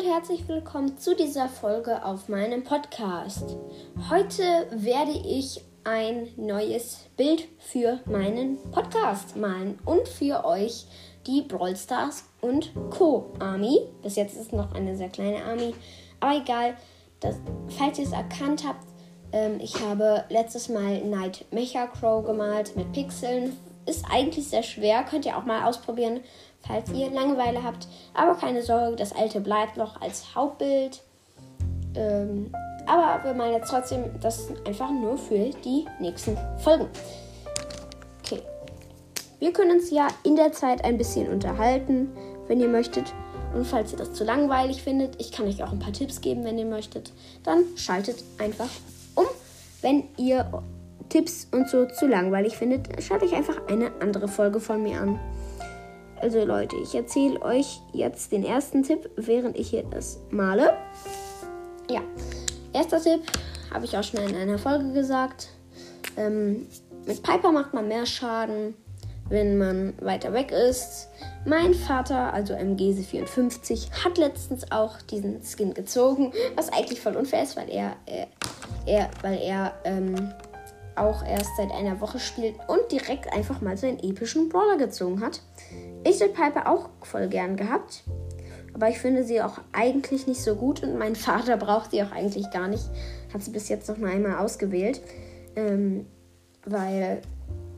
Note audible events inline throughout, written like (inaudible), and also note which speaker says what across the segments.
Speaker 1: und herzlich willkommen zu dieser Folge auf meinem Podcast. Heute werde ich ein neues Bild für meinen Podcast malen und für euch die Brawl Stars und Co. Army. Bis jetzt ist es noch eine sehr kleine Army, aber egal. Das, falls ihr es erkannt habt, ähm, ich habe letztes Mal Night Mecha Crow gemalt mit Pixeln. Ist eigentlich sehr schwer, könnt ihr auch mal ausprobieren, falls ihr Langeweile habt. Aber keine Sorge, das alte bleibt noch als Hauptbild. Ähm, aber wir malen jetzt trotzdem das einfach nur für die nächsten Folgen. Okay. Wir können uns ja in der Zeit ein bisschen unterhalten, wenn ihr möchtet. Und falls ihr das zu langweilig findet, ich kann euch auch ein paar Tipps geben, wenn ihr möchtet, dann schaltet einfach um. Wenn ihr Tipps und so zu langweilig findet, schaut euch einfach eine andere Folge von mir an. Also Leute, ich erzähle euch jetzt den ersten Tipp, während ich hier das male. Ja, erster Tipp habe ich auch schon in einer Folge gesagt. Ähm, mit Piper macht man mehr Schaden, wenn man weiter weg ist. Mein Vater, also MGC54, hat letztens auch diesen Skin gezogen, was eigentlich voll unfair ist, weil er, er, er weil er ähm, auch erst seit einer Woche spielt und direkt einfach mal seinen epischen Brawler gezogen hat. Ich hätte Piper auch voll gern gehabt. Aber ich finde sie auch eigentlich nicht so gut und mein (laughs) Vater braucht sie auch eigentlich gar nicht. Hat sie bis jetzt noch mal einmal ausgewählt. Ähm, weil,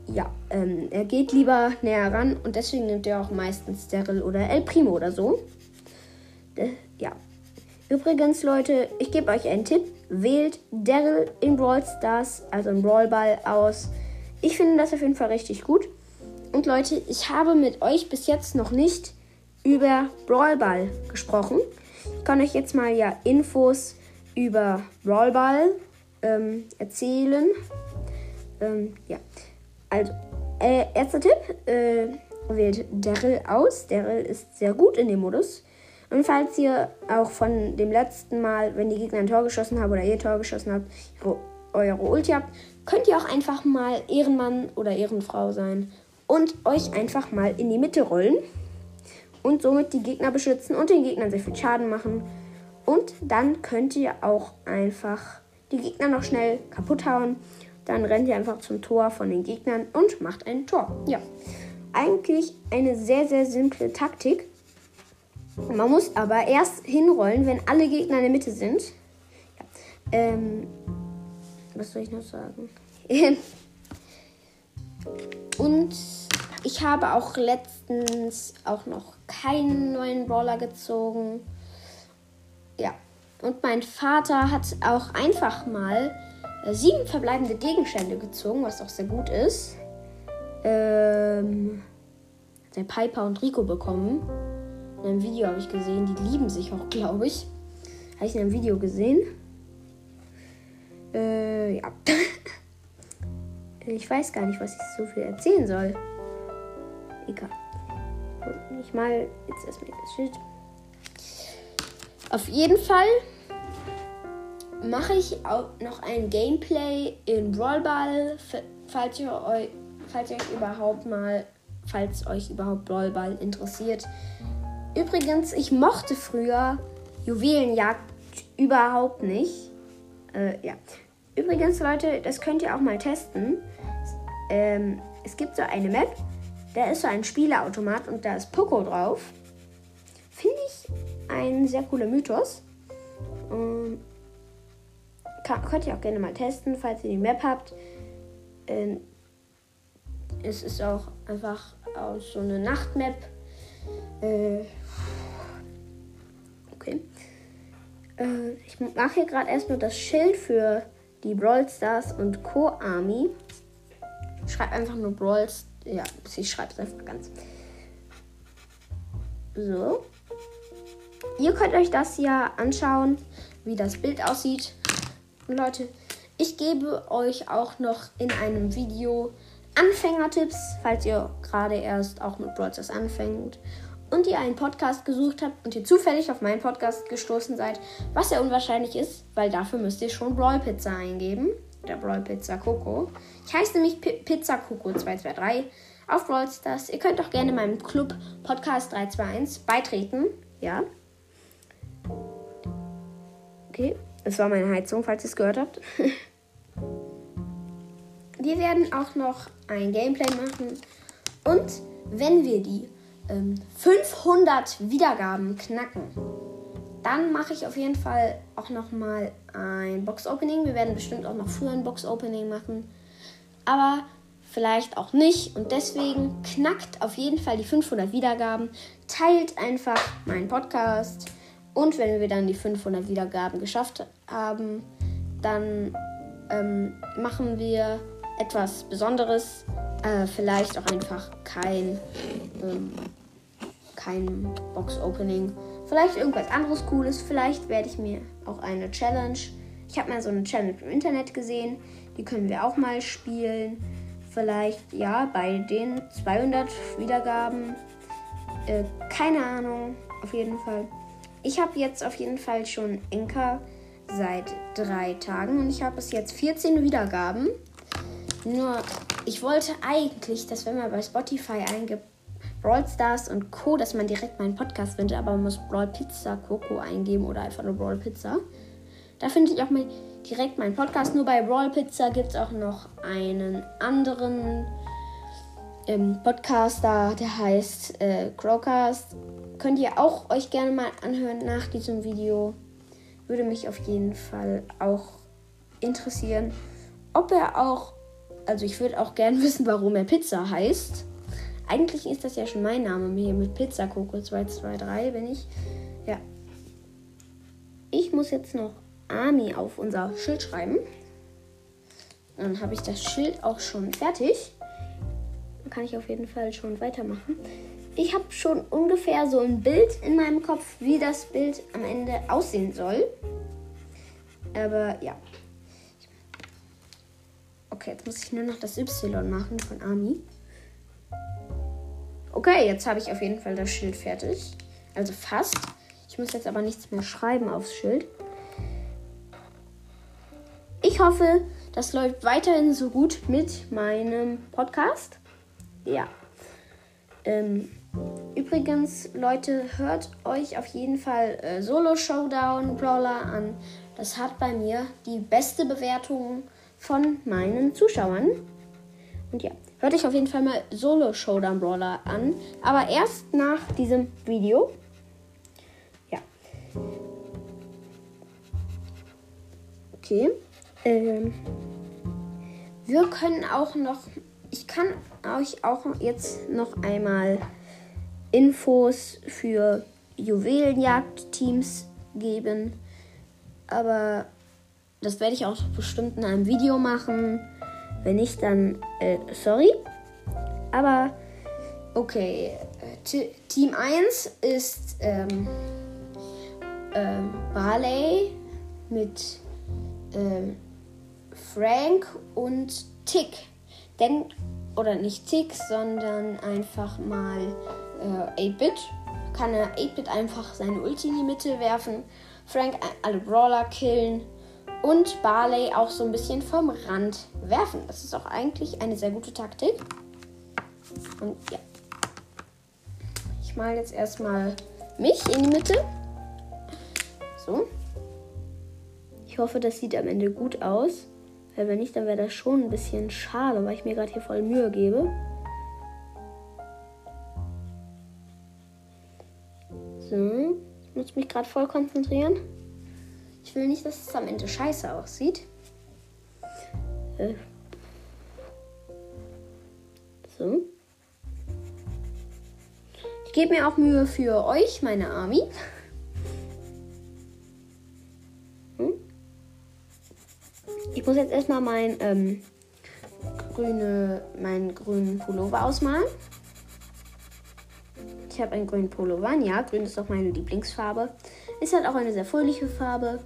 Speaker 1: ja, ähm, er geht lieber näher ran und deswegen nimmt er auch meistens Daryl oder El Primo oder so. Äh, ja. Übrigens, Leute, ich gebe euch einen Tipp. Wählt Daryl in Brawl Stars, also im Brawl Ball, aus. Ich finde das auf jeden Fall richtig gut. Und Leute, ich habe mit euch bis jetzt noch nicht über Brawl Ball gesprochen. Ich kann euch jetzt mal ja Infos über Brawl Ball ähm, erzählen. Ähm, ja, also, äh, erster Tipp, äh, wählt Daryl aus. Daryl ist sehr gut in dem Modus. Und falls ihr auch von dem letzten Mal, wenn die Gegner ein Tor geschossen haben oder ihr Tor geschossen habt, eure Ulti habt, könnt ihr auch einfach mal Ehrenmann oder Ehrenfrau sein und euch einfach mal in die Mitte rollen und somit die Gegner beschützen und den Gegnern sehr viel Schaden machen. Und dann könnt ihr auch einfach die Gegner noch schnell kaputt hauen. Dann rennt ihr einfach zum Tor von den Gegnern und macht ein Tor. Ja, eigentlich eine sehr, sehr simple Taktik. Man muss aber erst hinrollen, wenn alle Gegner in der Mitte sind. Ja. Ähm, was soll ich noch sagen? (laughs) und ich habe auch letztens auch noch keinen neuen Brawler gezogen. Ja. Und mein Vater hat auch einfach mal äh, sieben verbleibende Gegenstände gezogen, was auch sehr gut ist. Ähm, hat der Piper und Rico bekommen. In einem Video habe ich gesehen, die lieben sich auch, (laughs) glaube ich. Habe ich in einem Video gesehen. Äh, ja. (laughs) ich weiß gar nicht, was ich so viel erzählen soll. Egal. Ich mal jetzt erstmal das Schild. Auf jeden Fall mache ich auch noch ein Gameplay in Brawl Ball, falls ihr euch, falls euch überhaupt mal, falls euch überhaupt Brawl Ball interessiert. Übrigens, ich mochte früher Juwelenjagd überhaupt nicht. Äh, ja. Übrigens, Leute, das könnt ihr auch mal testen. Ähm, es gibt so eine Map, da ist so ein Spieleautomat und da ist Poco drauf. Finde ich ein sehr cooler Mythos. Ähm, könnt ihr auch gerne mal testen, falls ihr die Map habt. Ähm, es ist auch einfach aus so eine Nachtmap. Äh, okay. Äh, ich mache hier gerade erstmal das Schild für die Brawl Stars und Co. Army. Schreibt einfach nur Brawl Stars ja, ich schreibe es einfach ganz. So. Ihr könnt euch das ja anschauen, wie das Bild aussieht. Und Leute, ich gebe euch auch noch in einem Video Anfängertipps, falls ihr gerade erst auch mit Broadcast anfängt und ihr einen Podcast gesucht habt und ihr zufällig auf meinen Podcast gestoßen seid, was ja unwahrscheinlich ist, weil dafür müsst ihr schon Brawl Pizza eingeben der Brawl Pizza Coco. Ich heiße nämlich P Pizza Coco 223 auf Brawl Stars. Ihr könnt auch gerne meinem Club Podcast 321 beitreten. Ja. Okay, das war meine Heizung, falls ihr es gehört habt. (laughs) wir werden auch noch ein Gameplay machen. Und wenn wir die ähm, 500 Wiedergaben knacken, dann mache ich auf jeden Fall auch noch mal ein Box-Opening. Wir werden bestimmt auch noch früher ein Box-Opening machen. Aber vielleicht auch nicht. Und deswegen knackt auf jeden Fall die 500 Wiedergaben. Teilt einfach meinen Podcast. Und wenn wir dann die 500 Wiedergaben geschafft haben, dann ähm, machen wir etwas Besonderes. Äh, vielleicht auch einfach kein, ähm, kein Box-Opening. Vielleicht irgendwas anderes Cooles. Vielleicht werde ich mir auch eine Challenge. Ich habe mal so eine Challenge im Internet gesehen. Die können wir auch mal spielen. Vielleicht, ja, bei den 200 Wiedergaben. Äh, keine Ahnung. Auf jeden Fall. Ich habe jetzt auf jeden Fall schon Enker seit drei Tagen und ich habe bis jetzt 14 Wiedergaben. Nur, ich wollte eigentlich, dass wenn man bei Spotify eingibt, Brawl Stars und Co., dass man direkt meinen Podcast findet, aber man muss Brawl Pizza Coco eingeben oder einfach nur Brawl Pizza. Da findet ihr auch mal direkt meinen Podcast. Nur bei Brawl Pizza gibt es auch noch einen anderen ähm, Podcaster, der heißt äh, Crowcast. Könnt ihr auch euch gerne mal anhören nach diesem Video. Würde mich auf jeden Fall auch interessieren, ob er auch, also ich würde auch gerne (laughs) wissen, warum er Pizza heißt. Eigentlich ist das ja schon mein Name hier mit Pizza Coco 223 bin ich. Ja. Ich muss jetzt noch Army auf unser Schild schreiben. Dann habe ich das Schild auch schon fertig. Dann kann ich auf jeden Fall schon weitermachen. Ich habe schon ungefähr so ein Bild in meinem Kopf, wie das Bild am Ende aussehen soll. Aber ja. Okay, jetzt muss ich nur noch das Y machen von Army. Okay, jetzt habe ich auf jeden Fall das Schild fertig. Also fast. Ich muss jetzt aber nichts mehr schreiben aufs Schild. Ich hoffe, das läuft weiterhin so gut mit meinem Podcast. Ja. Ähm, übrigens, Leute, hört euch auf jeden Fall äh, Solo Showdown Brawler an. Das hat bei mir die beste Bewertung von meinen Zuschauern. Und ja, hört euch auf jeden Fall mal Solo Showdown Brawler an. Aber erst nach diesem Video. Ja. Okay. Ähm, wir können auch noch, ich kann euch auch jetzt noch einmal Infos für Juwelenjagd-Teams geben. Aber das werde ich auch bestimmt in einem Video machen. Wenn nicht, dann äh, sorry. Aber okay. T Team 1 ist ähm, ähm, Barley mit ähm, Frank und Tick. Denn, oder nicht Tick, sondern einfach mal äh, 8-Bit. Kann er 8-Bit einfach seine Ulti in die Mitte werfen. Frank alle Brawler killen. Und Barley auch so ein bisschen vom Rand werfen. Das ist auch eigentlich eine sehr gute Taktik. Und ja. Ich mal jetzt erstmal mich in die Mitte. So. Ich hoffe, das sieht am Ende gut aus. Weil wenn nicht, dann wäre das schon ein bisschen schade, weil ich mir gerade hier voll Mühe gebe. So, ich muss mich gerade voll konzentrieren. Ich will nicht, dass es am Ende scheiße aussieht. Äh. So. Ich gebe mir auch Mühe für euch, meine Army. Ich muss jetzt erstmal mein, ähm, grüne, meinen grünen Pullover ausmalen. Ich habe einen grünen Pullover. Ja, grün ist auch meine Lieblingsfarbe. Ist halt auch eine sehr fröhliche Farbe.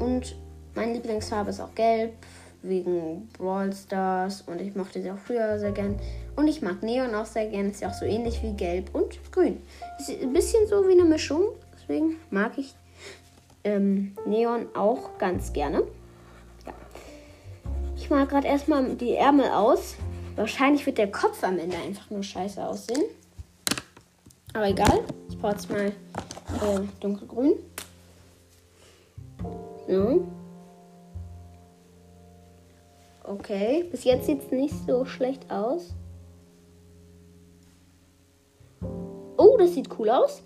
Speaker 1: Und meine Lieblingsfarbe ist auch gelb, wegen Brawl Stars. Und ich mochte sie auch früher sehr gern. Und ich mag Neon auch sehr gern. Ist ja auch so ähnlich wie gelb und grün. Ist ein bisschen so wie eine Mischung. Deswegen mag ich ähm, Neon auch ganz gerne. Ich mal gerade erstmal die Ärmel aus. Wahrscheinlich wird der Kopf am Ende einfach nur scheiße aussehen. Aber egal. Ich brauche jetzt mal äh, dunkelgrün. So. Okay, bis jetzt sieht es nicht so schlecht aus. Oh, das sieht cool aus.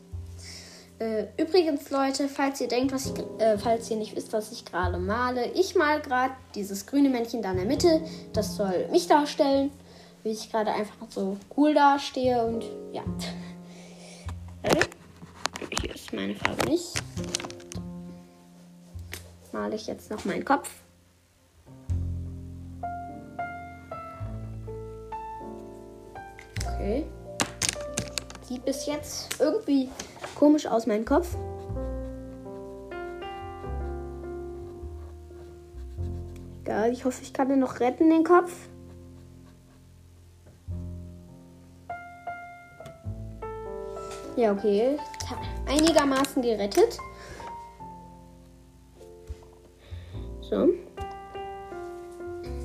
Speaker 1: Äh, übrigens, Leute, falls ihr denkt, was ich, äh, falls ihr nicht wisst, was ich gerade male, ich mal gerade dieses grüne Männchen da in der Mitte. Das soll mich darstellen, wie ich gerade einfach so cool dastehe und ja. (laughs) Hier ist meine Farbe nicht. Male ich jetzt noch meinen Kopf. Okay. Sieht bis jetzt irgendwie komisch aus, mein Kopf. Egal, ich hoffe, ich kann den noch retten, den Kopf. Ja, okay. Einigermaßen gerettet. So.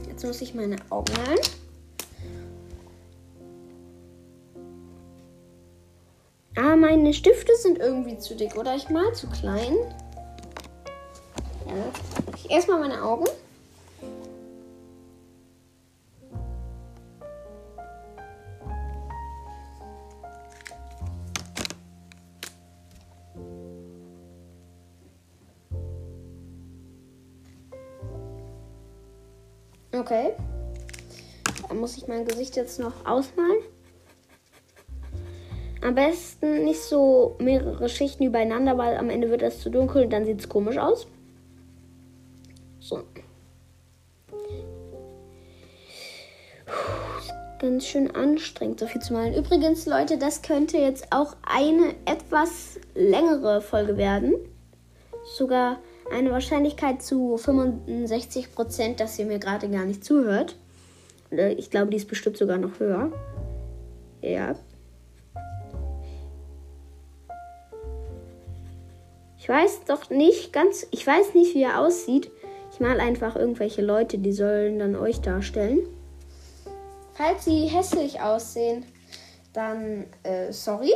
Speaker 1: Jetzt muss ich meine Augen malen. Ah, meine Stifte sind irgendwie zu dick oder ich mal zu klein. Ja, erstmal meine Augen. Muss ich mein Gesicht jetzt noch ausmalen. Am besten nicht so mehrere Schichten übereinander, weil am Ende wird es zu dunkel und dann sieht es komisch aus. So. Ganz schön anstrengend, so viel zu malen. Übrigens, Leute, das könnte jetzt auch eine etwas längere Folge werden. Sogar eine Wahrscheinlichkeit zu 65 Prozent, dass ihr mir gerade gar nicht zuhört. Äh, ich glaube, die ist bestimmt sogar noch höher. Ja. Ich weiß doch nicht ganz, ich weiß nicht, wie er aussieht. Ich mal einfach irgendwelche Leute, die sollen dann euch darstellen. Falls sie hässlich aussehen, dann äh, sorry.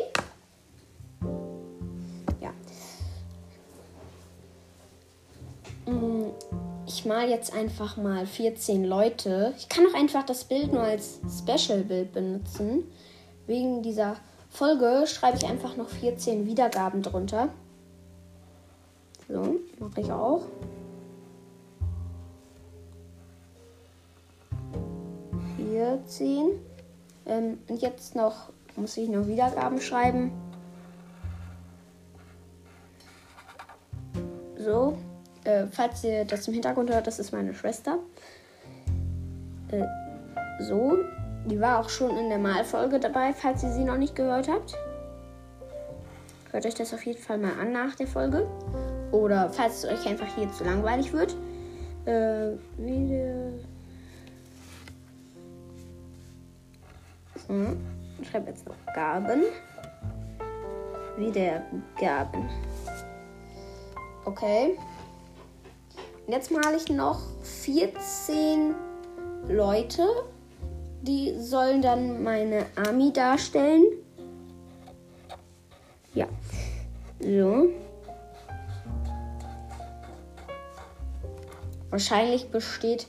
Speaker 1: Ich mal jetzt einfach mal 14 Leute. Ich kann auch einfach das Bild nur als Special-Bild benutzen. Wegen dieser Folge schreibe ich einfach noch 14 Wiedergaben drunter. So, mache ich auch. Vierzehn. Ähm, und jetzt noch muss ich noch Wiedergaben schreiben. So, äh, falls ihr das im Hintergrund hört, das ist meine Schwester. Äh, so, die war auch schon in der Malfolge dabei, falls ihr sie noch nicht gehört habt. Hört euch das auf jeden Fall mal an nach der Folge. Oder falls es euch einfach hier zu langweilig wird. Äh, Video. So, ich schreibe jetzt noch Gaben. Wiedergaben. Okay. Jetzt male ich noch 14 Leute. Die sollen dann meine Army darstellen. Ja. So. Wahrscheinlich besteht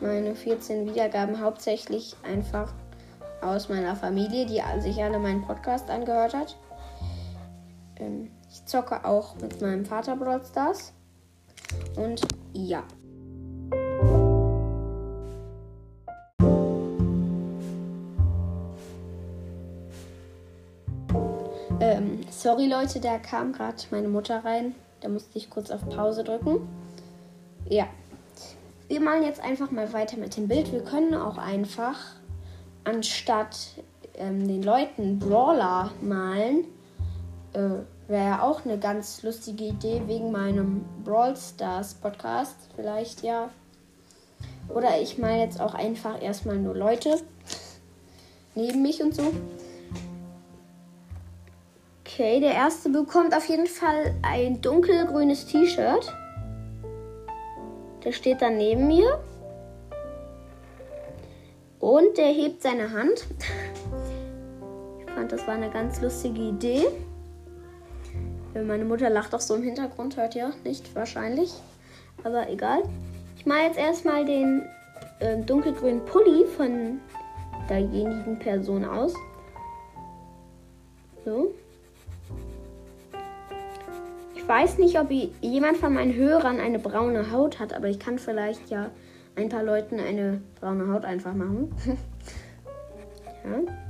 Speaker 1: meine 14 Wiedergaben hauptsächlich einfach aus meiner Familie, die sich alle meinen Podcast angehört hat. Ähm, ich zocke auch mit meinem Vater Brawl Stars. Und ja. Ähm, sorry Leute, da kam gerade meine Mutter rein. Da musste ich kurz auf Pause drücken. Ja. Wir malen jetzt einfach mal weiter mit dem Bild. Wir können auch einfach, anstatt ähm, den Leuten Brawler malen, äh, wäre ja auch eine ganz lustige Idee wegen meinem Brawl Stars Podcast. Vielleicht ja. Oder ich male jetzt auch einfach erstmal nur Leute neben mich und so. Okay, der erste bekommt auf jeden Fall ein dunkelgrünes T-Shirt. Der steht dann neben mir. Und der hebt seine Hand. (laughs) Ich fand, das war eine ganz lustige Idee. Meine Mutter lacht auch so im Hintergrund, hört ihr nicht wahrscheinlich. Aber egal. Ich mache jetzt erstmal den äh, dunkelgrünen Pulli von derjenigen Person aus. So. Ich weiß nicht, ob jemand von meinen Hörern eine braune Haut hat, aber ich kann vielleicht ja ein paar Leuten eine braune Haut einfach machen. (laughs) ja.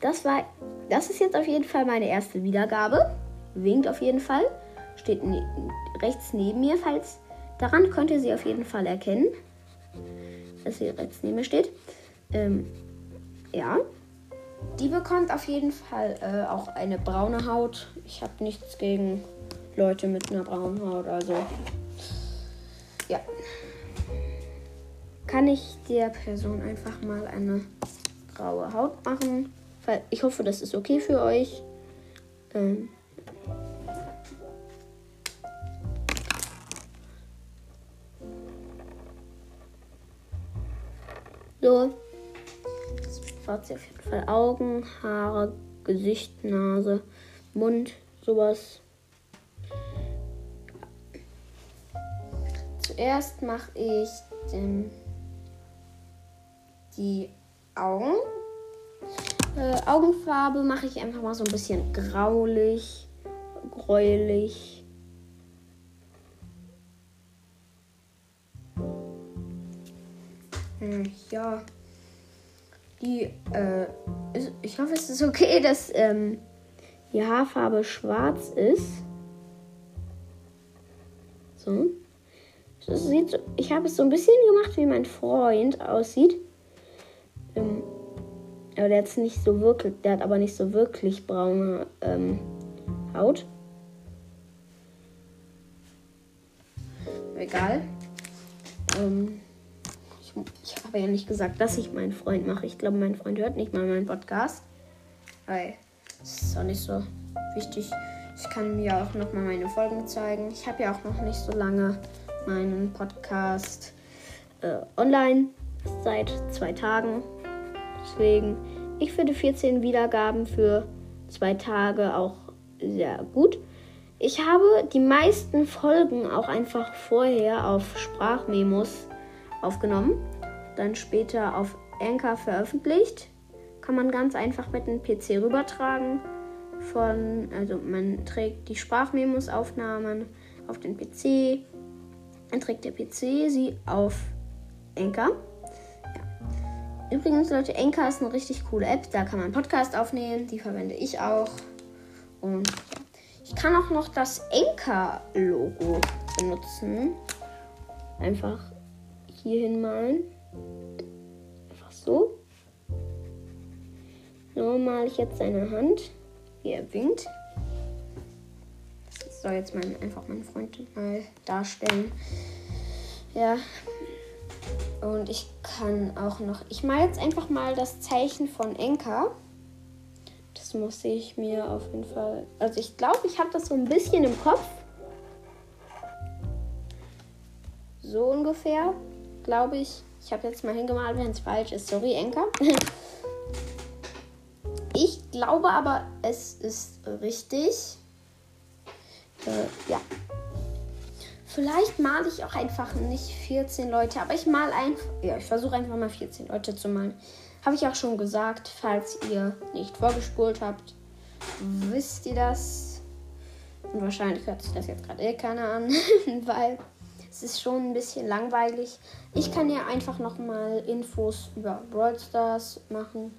Speaker 1: Das war. Das ist jetzt auf jeden Fall meine erste Wiedergabe. Winkt auf jeden Fall. Steht ne rechts neben mir, falls. Daran könnt ihr sie auf jeden Fall erkennen. Dass sie rechts neben mir steht. Ähm, ja. Die bekommt auf jeden Fall äh, auch eine braune Haut. Ich habe nichts gegen Leute mit einer braunen Haut, also ja. Kann ich der Person einfach mal eine graue Haut machen? Ich hoffe, das ist okay für euch. Ähm, so braucht sie auf jeden Fall Augen, Haare, Gesicht, Nase, Mund, sowas. Zuerst mache ich den, die Augen. Äh, Augenfarbe mache ich einfach mal so ein bisschen graulich, gräulich. Hm, ja die, äh, ist, ich hoffe, es ist okay, dass ähm, die Haarfarbe schwarz ist. So. Das sieht ich habe es so ein bisschen gemacht, wie mein Freund aussieht. Ähm, aber der hat nicht so wirklich, der hat aber nicht so wirklich braune ähm, Haut. Egal. Ähm, ich habe ja nicht gesagt, dass ich meinen Freund mache. Ich glaube, mein Freund hört nicht mal meinen Podcast. Weil es ist auch nicht so wichtig. Ich kann mir auch noch mal meine Folgen zeigen. Ich habe ja auch noch nicht so lange meinen Podcast äh, online. Seit zwei Tagen. Deswegen, ich finde 14 Wiedergaben für zwei Tage auch sehr gut. Ich habe die meisten Folgen auch einfach vorher auf Sprachmemos aufgenommen dann später auf Anchor veröffentlicht. Kann man ganz einfach mit dem PC rübertragen. Von, also man trägt die Sprachmemos-Aufnahmen auf den PC, dann trägt der PC sie auf Anchor. Übrigens, Leute, Anchor ist eine richtig coole App. Da kann man Podcast aufnehmen. Die verwende ich auch. Und ja. ich kann auch noch das Anchor-Logo benutzen. Einfach hier hinmalen. Einfach so. So male ich jetzt seine Hand, wie er winkt. Das soll jetzt mein, einfach mein Freund mal darstellen. Ja. Und ich kann auch noch. Ich male jetzt einfach mal das Zeichen von Enka. Das muss ich mir auf jeden Fall. Also ich glaube, ich habe das so ein bisschen im Kopf. So ungefähr, glaube ich. Ich habe jetzt mal hingemalt, wenn es falsch ist. Sorry, Enka. (laughs) Ich glaube aber, es ist richtig. Äh, ja. Vielleicht male ich auch einfach nicht 14 Leute, aber ich male einfach. Ja, ich versuche einfach mal 14 Leute zu malen. Habe ich auch schon gesagt, falls ihr nicht vorgespult habt, wisst ihr das. Und wahrscheinlich hört sich das jetzt gerade eh keiner an, (laughs) weil es ist schon ein bisschen langweilig. Ich kann ja einfach nochmal Infos über Brawl Stars machen.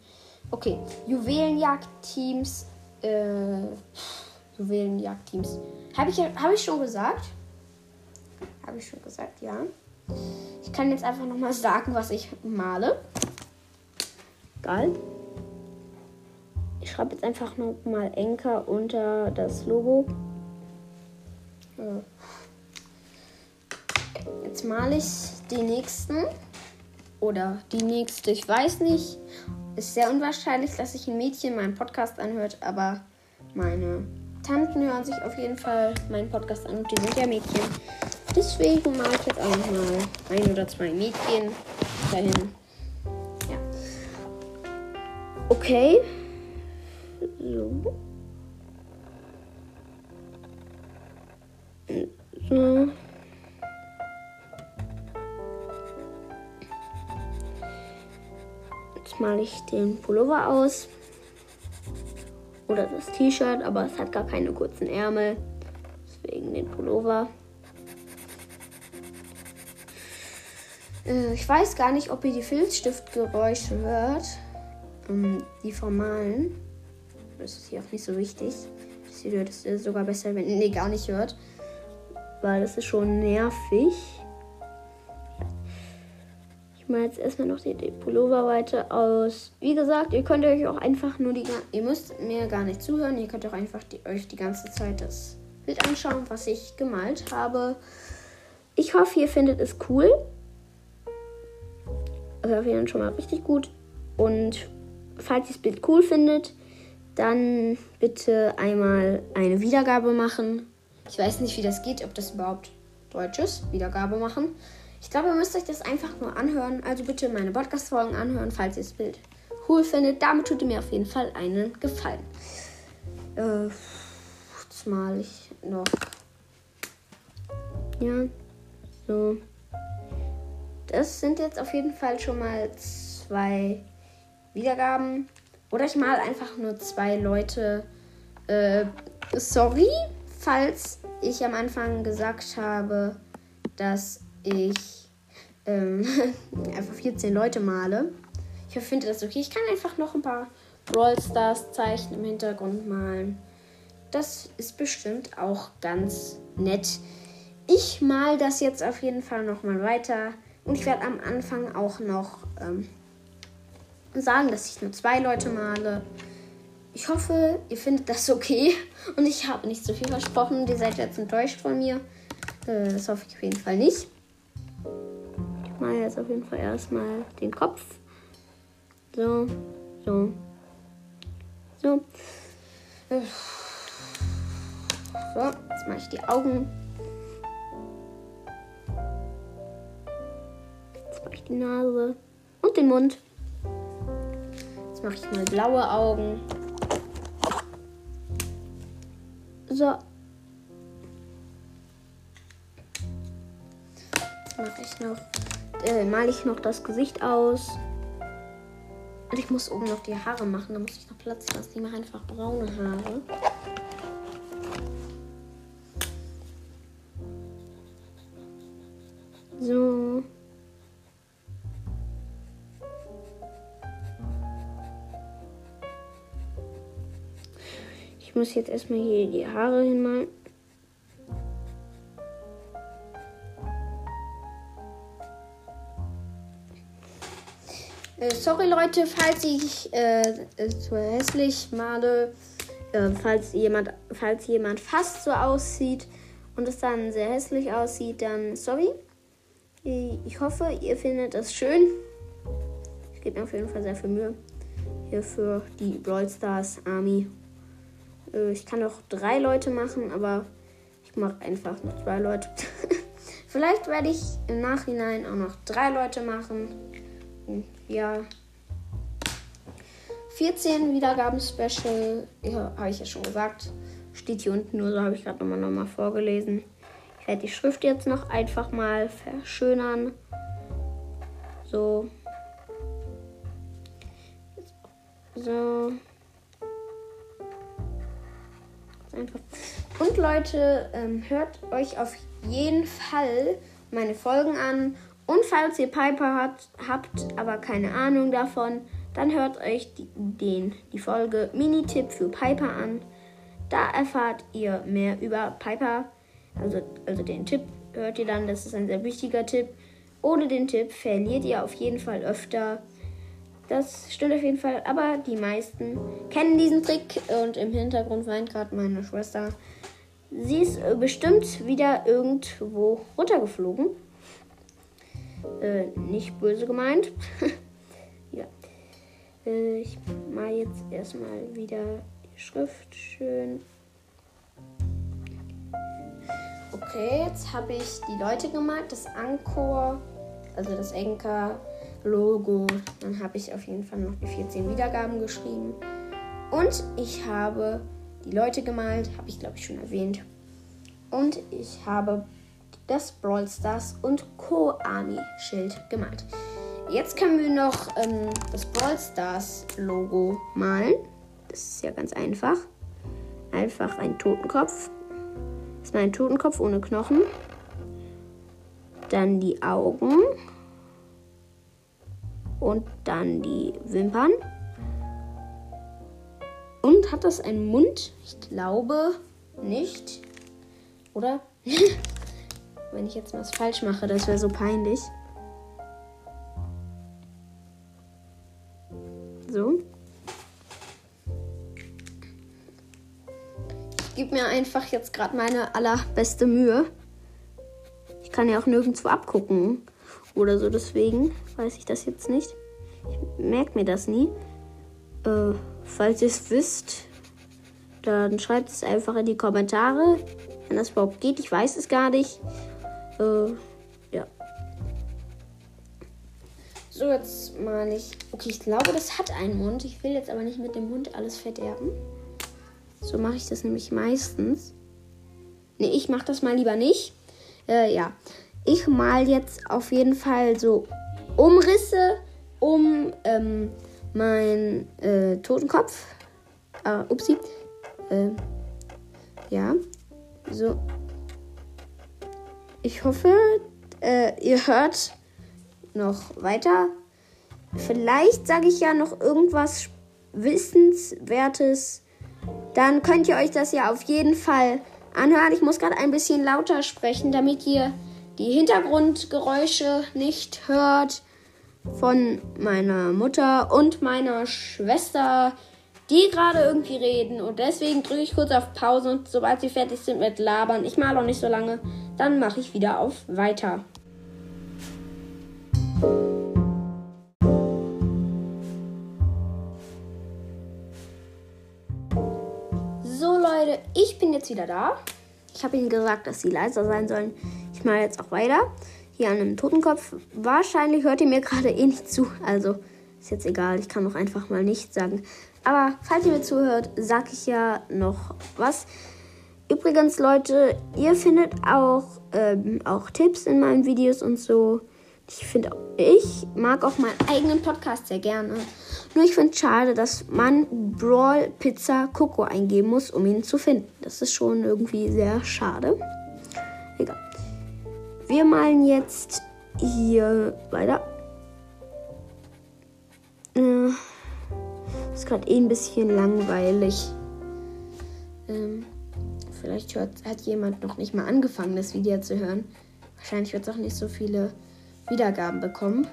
Speaker 1: Okay, Juwelenjagd-Teams. Äh, Juwelenjagd-Teams. Habe ich, hab ich schon gesagt? Habe ich schon gesagt, ja. Ich kann jetzt einfach nochmal sagen, was ich male. Geil. Ich schreibe jetzt einfach nochmal Enker unter das Logo. Jetzt male ich den nächsten. Oder die nächste, ich weiß nicht. Ist sehr unwahrscheinlich, dass sich ein Mädchen meinen Podcast anhört, aber meine Tanten hören sich auf jeden Fall meinen Podcast an und die sind ja Mädchen. Deswegen mache ich jetzt auch mal ein oder zwei Mädchen dahin. Ja. Okay. So. So. Jetzt male ich den Pullover aus. Oder das T-Shirt, aber es hat gar keine kurzen Ärmel. Deswegen den Pullover. Ich weiß gar nicht, ob ihr die Filzstiftgeräusche hört. Ähm, die formalen. Das ist hier auch nicht so wichtig. Das hier hört es sogar besser, wenn ihr die gar nicht hört. Weil das ist schon nervig. Ich mache jetzt erstmal noch die, die Pullover weiter aus. Wie gesagt, ihr könnt euch auch einfach nur die. Ihr müsst mir gar nicht zuhören. Ihr könnt auch einfach die, euch die ganze Zeit das Bild anschauen, was ich gemalt habe. Ich hoffe, ihr findet es cool. Also auf jeden Fall schon mal richtig gut. Und falls ihr das Bild cool findet, dann bitte einmal eine Wiedergabe machen. Ich weiß nicht, wie das geht, ob das überhaupt Deutsch ist. Wiedergabe machen. Ich glaube, ihr müsst euch das einfach nur anhören. Also bitte meine Podcast-Folgen anhören, falls ihr das Bild cool findet. Damit tut ihr mir auf jeden Fall einen Gefallen. Äh, jetzt male ich noch. Ja, so. Das sind jetzt auf jeden Fall schon mal zwei Wiedergaben. Oder ich mal einfach nur zwei Leute. Äh, sorry, falls ich am Anfang gesagt habe, dass ich ähm, (laughs) einfach 14 Leute male. Ich finde das okay. Ich kann einfach noch ein paar Brawl Stars Zeichen im Hintergrund malen. Das ist bestimmt auch ganz nett. Ich mal das jetzt auf jeden Fall noch mal weiter. Und ich werde am Anfang auch noch ähm, sagen, dass ich nur zwei Leute male. Ich hoffe, ihr findet das okay. (laughs) Und ich habe nicht zu viel versprochen. Ihr seid jetzt enttäuscht von mir. Äh, das hoffe ich auf jeden Fall nicht. Ich mache jetzt auf jeden Fall erstmal den Kopf. So, so, so. So, jetzt mache ich die Augen. Jetzt mache ich die Nase und den Mund. Jetzt mache ich mal blaue Augen. So. Mache ich noch, äh, male ich noch das Gesicht aus. Und ich muss oben noch die Haare machen. Da muss ich noch Platz lassen. Ich mache einfach braune Haare. Muss jetzt erstmal hier die Haare hinmalen. Äh, sorry Leute, falls ich äh, zu hässlich male, äh, falls jemand, falls jemand fast so aussieht und es dann sehr hässlich aussieht, dann sorry. Ich hoffe, ihr findet es schön. Ich gebe mir auf jeden Fall sehr viel Mühe hier für die Brawl Stars Army. Äh, ich kann auch drei Leute machen, aber ich mache einfach noch zwei Leute. (laughs) Vielleicht werde ich im Nachhinein auch noch drei Leute machen. Ja. 14 Wiedergaben-Special, ja, habe ich ja schon gesagt. Steht hier unten nur, so habe ich gerade nochmal noch mal vorgelesen. Ich werde die Schrift jetzt noch einfach mal verschönern. So. So. Und Leute, ähm, hört euch auf jeden Fall meine Folgen an. Und falls ihr Piper hat, habt, aber keine Ahnung davon, dann hört euch die, den, die Folge Mini-Tipp für Piper an. Da erfahrt ihr mehr über Piper. Also, also den Tipp hört ihr dann, das ist ein sehr wichtiger Tipp. Ohne den Tipp verliert ihr auf jeden Fall öfter. Das stimmt auf jeden Fall, aber die meisten kennen diesen Trick und im Hintergrund weint gerade meine Schwester. Sie ist bestimmt wieder irgendwo runtergeflogen. Äh, nicht böse gemeint. (laughs) ja. Äh, ich mache jetzt erstmal wieder die Schrift schön. Okay, jetzt habe ich die Leute gemalt, das Ankor, also das Enker Logo. Dann habe ich auf jeden Fall noch die 14 Wiedergaben geschrieben. Und ich habe die Leute gemalt, habe ich glaube ich schon erwähnt. Und ich habe das Brawl Stars und Co. Army Schild gemalt. Jetzt können wir noch ähm, das Brawl Stars Logo malen. Das ist ja ganz einfach. Einfach ein Totenkopf. Das ist mein Totenkopf ohne Knochen. Dann die Augen. Und dann die Wimpern. Und hat das einen Mund? Ich glaube nicht. Oder? (laughs) Wenn ich jetzt was falsch mache, das wäre so peinlich. So. Ich gebe mir einfach jetzt gerade meine allerbeste Mühe. Ich kann ja auch nirgendwo abgucken oder so, deswegen weiß ich das jetzt nicht. Ich merke mir das nie. Äh, falls ihr es wisst, dann schreibt es einfach in die Kommentare, wenn das überhaupt geht. Ich weiß es gar nicht. Äh, ja. So, jetzt mal ich. Okay, ich glaube, das hat einen Mund. Ich will jetzt aber nicht mit dem Mund alles verderben. So mache ich das nämlich meistens. Ne, ich mache das mal lieber nicht. Äh, ja. Ich mal jetzt auf jeden Fall so Umrisse um ähm, mein äh, Totenkopf. Äh, upsie. Äh, ja. So. Ich hoffe, äh, ihr hört noch weiter. Vielleicht sage ich ja noch irgendwas Wissenswertes. Dann könnt ihr euch das ja auf jeden Fall anhören. Ich muss gerade ein bisschen lauter sprechen, damit ihr die Hintergrundgeräusche nicht hört von meiner Mutter und meiner Schwester, die gerade irgendwie reden. Und deswegen drücke ich kurz auf Pause und sobald sie fertig sind mit Labern, ich male auch nicht so lange, dann mache ich wieder auf Weiter. So Leute, ich bin jetzt wieder da. Ich habe ihnen gesagt, dass sie leiser sein sollen. Ich mache jetzt auch weiter. Hier an einem Totenkopf. Wahrscheinlich hört ihr mir gerade eh nicht zu. Also ist jetzt egal. Ich kann auch einfach mal nichts sagen. Aber falls ihr mir zuhört, sage ich ja noch was. Übrigens, Leute, ihr findet auch, ähm, auch Tipps in meinen Videos und so. Ich finde, ich mag auch meinen eigenen Podcast sehr gerne. Nur ich finde es schade, dass man Brawl Pizza Coco eingeben muss, um ihn zu finden. Das ist schon irgendwie sehr schade. Wir malen jetzt hier weiter. Äh, ist gerade eh ein bisschen langweilig. Ähm, vielleicht hört, hat jemand noch nicht mal angefangen, das Video zu hören. Wahrscheinlich wird es auch nicht so viele Wiedergaben bekommen.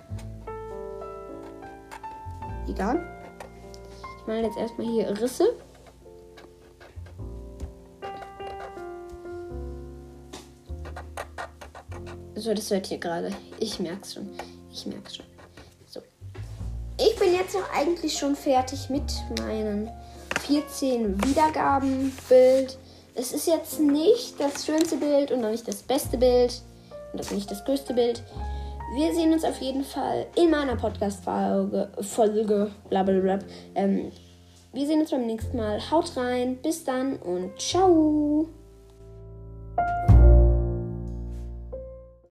Speaker 1: Egal. Ich male jetzt erstmal hier Risse. So, das hört ihr gerade. Ich merk's schon. Ich merk's schon. So. Ich bin jetzt noch eigentlich schon fertig mit meinem 14 Wiedergaben-Bild. Es ist jetzt nicht das schönste Bild und auch nicht das beste Bild und auch nicht das größte Bild. Wir sehen uns auf jeden Fall in meiner Podcast-Folge, Folge, blablabla. Ähm, wir sehen uns beim nächsten Mal. Haut rein, bis dann und ciao.